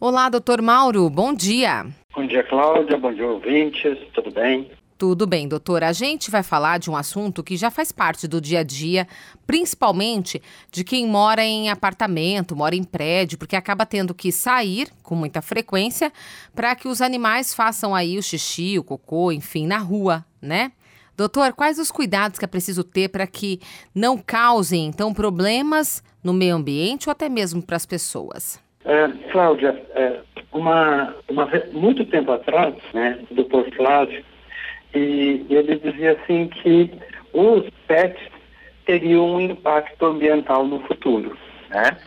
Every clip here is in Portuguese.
Olá, doutor Mauro, bom dia. Bom dia, Cláudia, bom dia, ouvintes, tudo bem? Tudo bem, doutor. A gente vai falar de um assunto que já faz parte do dia a dia, principalmente de quem mora em apartamento, mora em prédio, porque acaba tendo que sair com muita frequência para que os animais façam aí o xixi, o cocô, enfim, na rua, né? Doutor, quais os cuidados que é preciso ter para que não causem, então, problemas no meio ambiente ou até mesmo para as pessoas? É, Cláudia, é, uma, uma, muito tempo atrás, né, o doutor Flávio, e ele dizia assim que os pets teriam um impacto ambiental no futuro, né?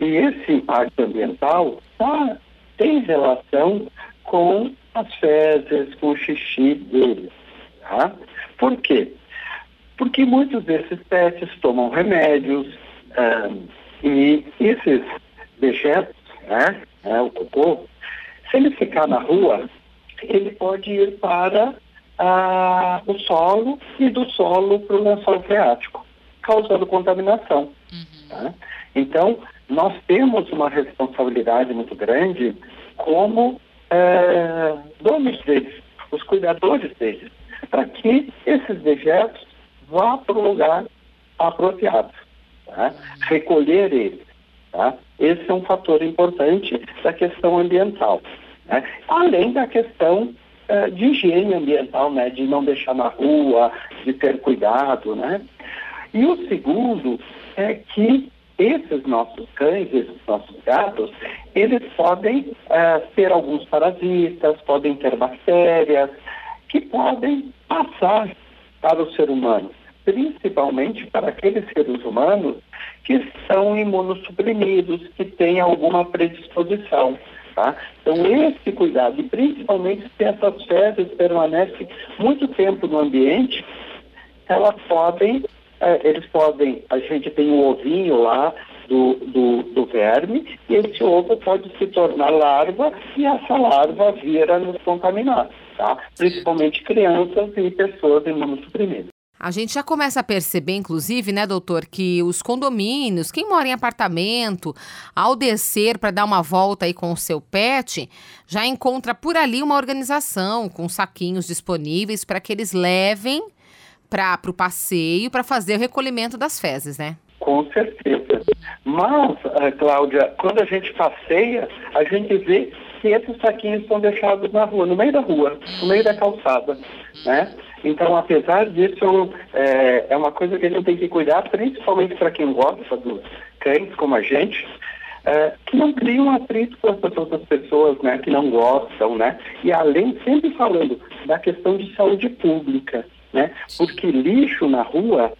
E esse impacto ambiental tá, tem relação com as fezes, com o xixi deles, tá? Por quê? Porque muitos desses pets tomam remédios um, e esses dejetos, né, né, o cocô, se ele ficar na rua, ele pode ir para ah, o solo e do solo para o lençol freático, causando contaminação. Uhum. Tá? Então, nós temos uma responsabilidade muito grande como é, donos deles, os cuidadores deles para que esses dejetos vá para o lugar apropriado, tá? recolher eles. Tá? Esse é um fator importante da questão ambiental. Né? Além da questão uh, de higiene ambiental, né? de não deixar na rua, de ter cuidado. Né? E o segundo é que esses nossos cães, esses nossos gatos, eles podem uh, ter alguns parasitas, podem ter bactérias, que podem passar para o ser humano, principalmente para aqueles seres humanos que são imunossuprimidos, que têm alguma predisposição. Tá? Então, esse cuidado, e principalmente se essas fezes permanecem muito tempo no ambiente, elas podem, eh, eles podem, a gente tem um ovinho lá do, do, do, verme, e esse ovo pode se tornar larva, e essa larva vira nos contaminar tá? principalmente crianças e pessoas imunossuprimidas. A gente já começa a perceber, inclusive, né, doutor, que os condomínios, quem mora em apartamento, ao descer para dar uma volta aí com o seu pet, já encontra por ali uma organização com saquinhos disponíveis para que eles levem para o passeio para fazer o recolhimento das fezes, né? Com certeza. Mas, uh, Cláudia, quando a gente passeia, a gente vê que esses saquinhos estão deixados na rua, no meio da rua, no meio da calçada, né? Então, apesar disso, é, é uma coisa que a gente tem que cuidar, principalmente para quem gosta dos cães, como a gente, é, que não criam atrito com as outras pessoas, né, que não gostam, né? E além, sempre falando da questão de saúde pública, né? Porque lixo na rua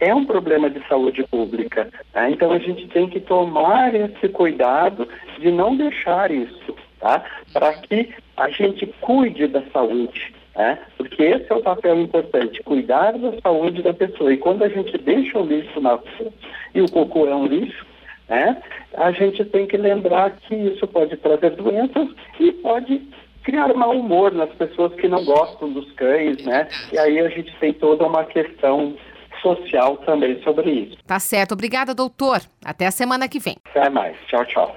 é um problema de saúde pública. Né? Então a gente tem que tomar esse cuidado de não deixar isso tá? para que a gente cuide da saúde. Né? Porque esse é o papel importante, cuidar da saúde da pessoa. E quando a gente deixa o lixo na rua, e o cocô é um lixo, né? a gente tem que lembrar que isso pode trazer doenças e pode criar mau humor nas pessoas que não gostam dos cães, né? E aí a gente tem toda uma questão social também sobre isso. Tá certo. Obrigada, doutor. Até a semana que vem. Até mais. Tchau, tchau.